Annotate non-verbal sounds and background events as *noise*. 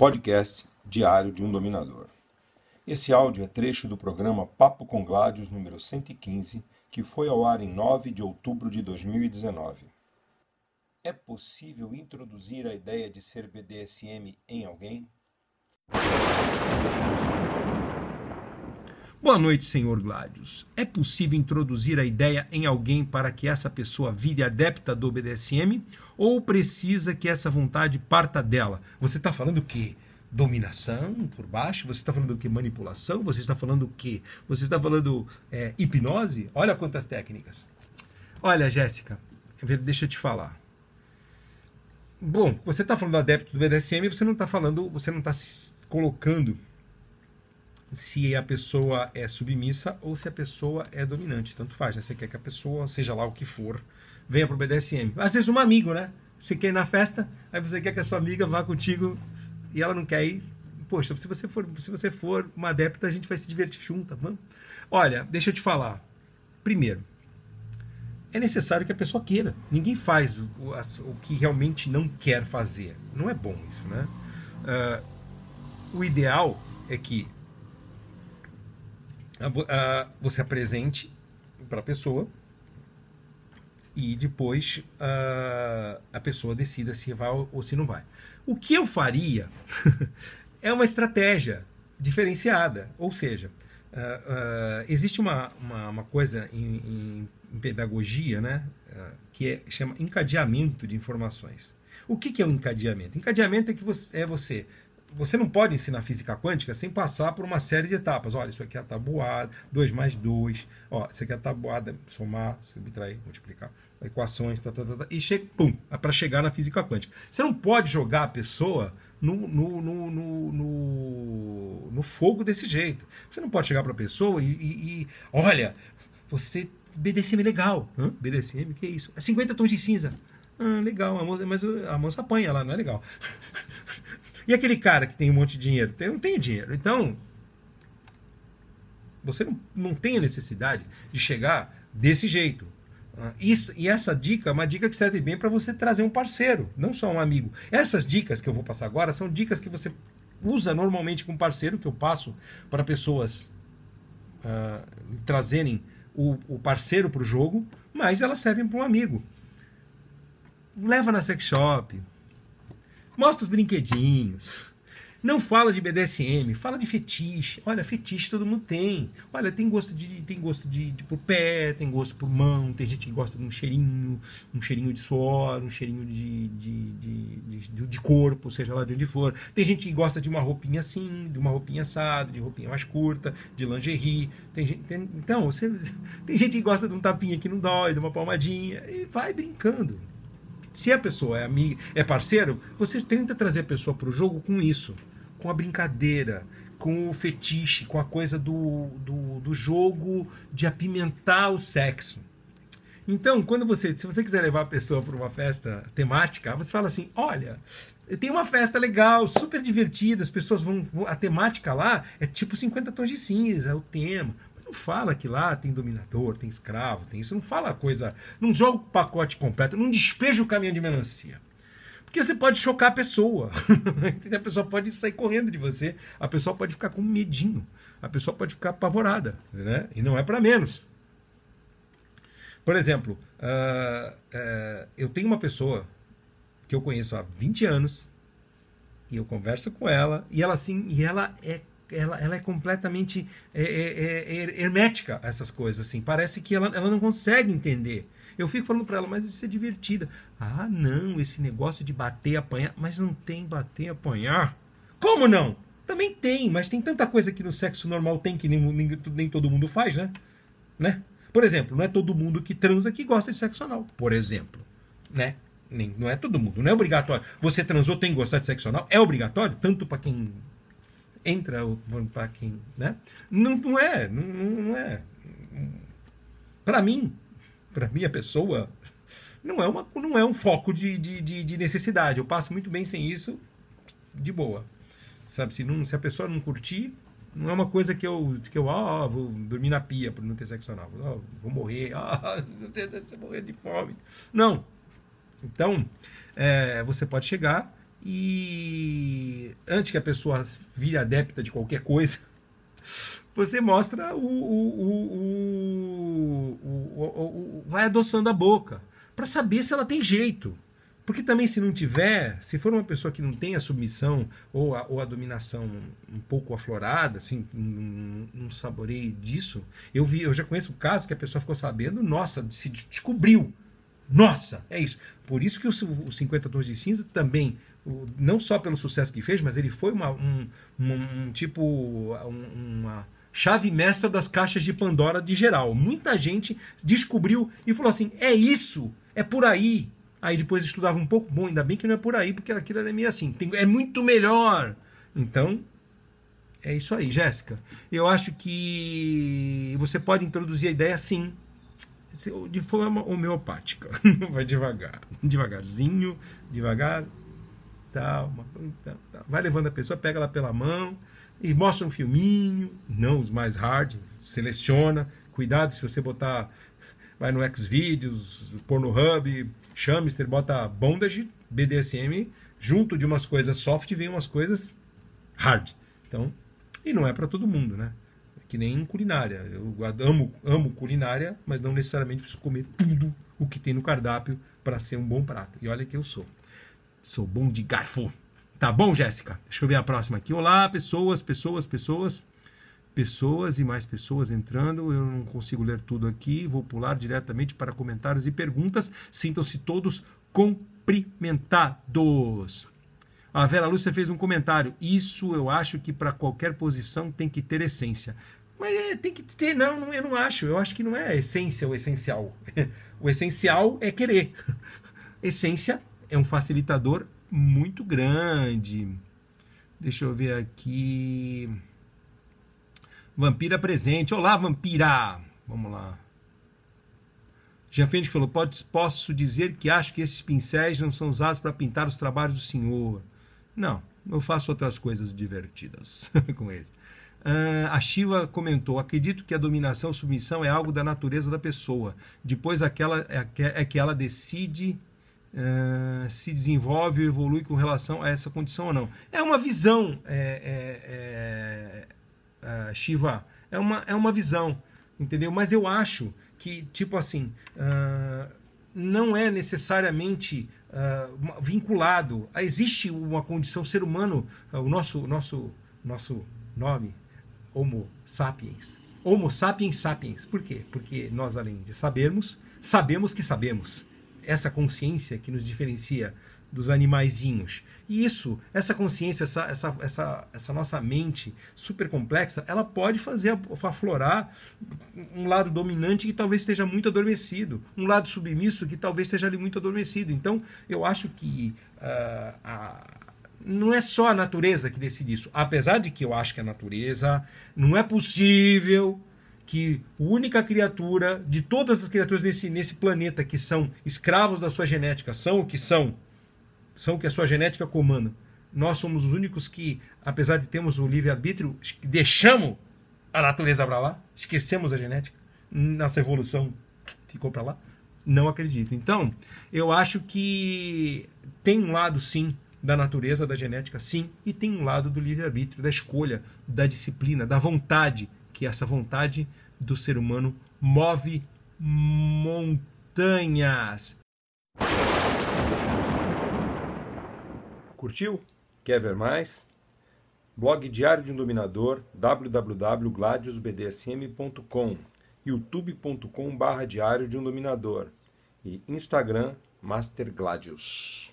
podcast diário de um dominador. Esse áudio é trecho do programa Papo com Gládios número 115, que foi ao ar em 9 de outubro de 2019. É possível introduzir a ideia de ser BDSM em alguém? Boa noite, senhor Gládios. É possível introduzir a ideia em alguém para que essa pessoa vire adepta do BDSM ou precisa que essa vontade parta dela? Você está falando o quê? Dominação por baixo? Você está falando o que? Manipulação? Você está falando o quê? Você está falando é, hipnose? Olha quantas técnicas. Olha, Jéssica, deixa eu te falar. Bom, você está falando adepto do BDSM, você não está falando, você não está se colocando se a pessoa é submissa ou se a pessoa é dominante. Tanto faz, né? Você quer que a pessoa, seja lá o que for, venha para o BDSM. Às vezes um amigo, né? Você quer ir na festa, aí você quer que a sua amiga vá contigo e ela não quer ir. Poxa, se você for, se você for uma adepta, a gente vai se divertir junto, vamos? Olha, deixa eu te falar. Primeiro, é necessário que a pessoa queira. Ninguém faz o, o que realmente não quer fazer. Não é bom isso, né? Uh, o ideal é que você apresente para a pessoa e depois a pessoa decida se vai ou se não vai. O que eu faria *laughs* é uma estratégia diferenciada, ou seja, Uh, uh, existe uma, uma, uma coisa em, em, pedagogia né, uh, que é, chama encadeamento de informações. O que, que é o encadeamento? Encadeamento é que você, é você você não pode ensinar física quântica sem passar por uma série de etapas. Olha, isso aqui é a tabuada, 2 mais 2, ó, isso aqui é a tabuada, somar, subtrair, multiplicar, equações, tá, tá, tá, tá e chega, pum, é para chegar na física quântica. Você não pode jogar a pessoa no, no, no, no, no, no fogo desse jeito. Você não pode chegar para a pessoa e, e, e, olha, você BDSM é legal. Hã? BDSM, que é isso? É 50 tons de cinza. Ah, legal, a moça, mas a moça apanha lá, não é legal. *laughs* E aquele cara que tem um monte de dinheiro? Tem, não tem dinheiro. Então, você não, não tem a necessidade de chegar desse jeito. Ah, isso, e essa dica é uma dica que serve bem para você trazer um parceiro, não só um amigo. Essas dicas que eu vou passar agora são dicas que você usa normalmente com parceiro, que eu passo para pessoas uh, trazerem o, o parceiro para o jogo, mas elas servem para um amigo. Leva na sex shop, Mostra os brinquedinhos. Não fala de BDSM, fala de fetiche. Olha, fetiche todo mundo tem. Olha, tem gosto de tem gosto de, de por pé, tem gosto por mão, tem gente que gosta de um cheirinho, um cheirinho de suor, um cheirinho de, de, de, de, de corpo, seja lá de onde for. Tem gente que gosta de uma roupinha assim, de uma roupinha assada, de roupinha mais curta, de lingerie. Tem gente, tem, então, você, *laughs* tem gente que gosta de um tapinha que não dói, de uma palmadinha, e vai brincando. Se a pessoa é amiga, é parceiro, você tenta trazer a pessoa para o jogo com isso, com a brincadeira, com o fetiche, com a coisa do, do, do jogo de apimentar o sexo. Então, quando você, se você quiser levar a pessoa para uma festa temática, você fala assim: olha, tem uma festa legal, super divertida, as pessoas vão. A temática lá é tipo 50 tons de cinza, é o tema não fala que lá tem dominador, tem escravo, tem isso. Não fala coisa. Não joga o pacote completo, não despeja o caminho de melancia. Porque você pode chocar a pessoa. *laughs* a pessoa pode sair correndo de você. A pessoa pode ficar com medinho. A pessoa pode ficar apavorada. Né? E não é para menos. Por exemplo, uh, uh, eu tenho uma pessoa que eu conheço há 20 anos e eu converso com ela e ela assim e ela é ela, ela é completamente é, é, é, é, hermética a essas coisas. assim Parece que ela, ela não consegue entender. Eu fico falando para ela, mas isso é divertida. Ah, não, esse negócio de bater apanhar. Mas não tem bater apanhar. Como não? Também tem, mas tem tanta coisa que no sexo normal tem que nem, nem, nem todo mundo faz, né? né? Por exemplo, não é todo mundo que transa que gosta de sexo anal. Por exemplo, né? Nem, não é todo mundo, não é obrigatório. Você transou, tem que gostar de sexo anal? É obrigatório, tanto para quem entra para quem, né? Não, não é, não, não é. Para mim, para minha pessoa, não é, uma, não é um foco de, de, de, de, necessidade. Eu passo muito bem sem isso, de boa. Sabe, se, não, se a pessoa não curtir, não é uma coisa que eu, que eu ah, vou dormir na pia por não ter sexo anal. Ah, vou morrer, *laughs* ah, vou morrer de fome. Não. Então, é, você pode chegar e antes que a pessoa vire adepta de qualquer coisa, *laughs* você mostra o, o, o, o vai adoçando a boca para saber se ela tem jeito. Porque também, se não tiver, se for uma pessoa que não tem a submissão ou a, ou a dominação um pouco aflorada, assim, não, não saborei disso, eu vi, eu já conheço casos que a pessoa ficou sabendo, nossa, se descobriu. Nossa, é isso. Por isso que o, o 50 Tons de Cinza também, o, não só pelo sucesso que fez, mas ele foi uma, um, um, um tipo, um, uma chave mestra das caixas de Pandora de geral. Muita gente descobriu e falou assim: é isso, é por aí. Aí depois estudava um pouco, bom, ainda bem que não é por aí, porque aquilo é meio assim, tem, é muito melhor. Então, é isso aí, Jéssica. Eu acho que você pode introduzir a ideia sim, de forma homeopática. *laughs* Vai devagar, devagarzinho, devagar, tal, tal, tal. Vai levando a pessoa, pega ela pela mão e mostra um filminho, não os mais hard, seleciona. Cuidado se você botar, vai no Xvideos, Pornhub, Chamister, bota bondage, BDSM, junto de umas coisas soft vem umas coisas hard. Então, e não é para todo mundo, né? É que nem culinária. Eu amo, amo culinária, mas não necessariamente preciso comer tudo o que tem no cardápio para ser um bom prato. E olha que eu sou. Sou bom de garfo. Tá bom, Jéssica? Deixa eu ver a próxima aqui. Olá, pessoas, pessoas, pessoas. Pessoas e mais pessoas entrando. Eu não consigo ler tudo aqui. Vou pular diretamente para comentários e perguntas. Sintam-se todos cumprimentados. A Vera Lúcia fez um comentário. Isso eu acho que para qualquer posição tem que ter essência. Mas é, tem que ter, não, não, eu não acho. Eu acho que não é essência o essencial. *laughs* O essencial é querer. *laughs* Essência é um facilitador muito grande. Deixa eu ver aqui. Vampira presente. Olá, vampira! Vamos lá. Fênix falou: Pode, posso dizer que acho que esses pincéis não são usados para pintar os trabalhos do senhor. Não, eu faço outras coisas divertidas *laughs* com eles. Uh, a Shiva comentou: acredito que a dominação, submissão é algo da natureza da pessoa. Depois aquela é, é que ela decide uh, se desenvolve ou evolui com relação a essa condição ou não. É uma visão, é, é, é, Shiva, é uma, é uma visão, entendeu? Mas eu acho que, tipo assim, uh, não é necessariamente uh, vinculado. Existe uma condição, ser humano, o nosso, nosso, nosso nome, Homo sapiens. Homo sapiens sapiens. Por quê? Porque nós, além de sabermos, sabemos que sabemos essa consciência que nos diferencia dos animaizinhos. E isso, essa consciência, essa, essa, essa, essa nossa mente super complexa, ela pode fazer aflorar um lado dominante que talvez esteja muito adormecido, um lado submisso que talvez esteja ali muito adormecido. Então, eu acho que uh, a, não é só a natureza que decide isso. Apesar de que eu acho que a natureza não é possível que a única criatura de todas as criaturas nesse, nesse planeta que são escravos da sua genética são o que são, são o que a sua genética comanda. Nós somos os únicos que, apesar de termos o livre-arbítrio, deixamos a natureza para lá, esquecemos a genética, nossa evolução ficou para lá. Não acredito. Então, eu acho que tem um lado, sim, da natureza, da genética, sim, e tem um lado do livre-arbítrio, da escolha, da disciplina, da vontade que essa vontade do ser humano move montanhas. Curtiu? Quer ver mais? Blog Diário de um Dominador, www.gladiusbdsm.com, youtube.com.br Diário de um Dominador e Instagram Master Gladius.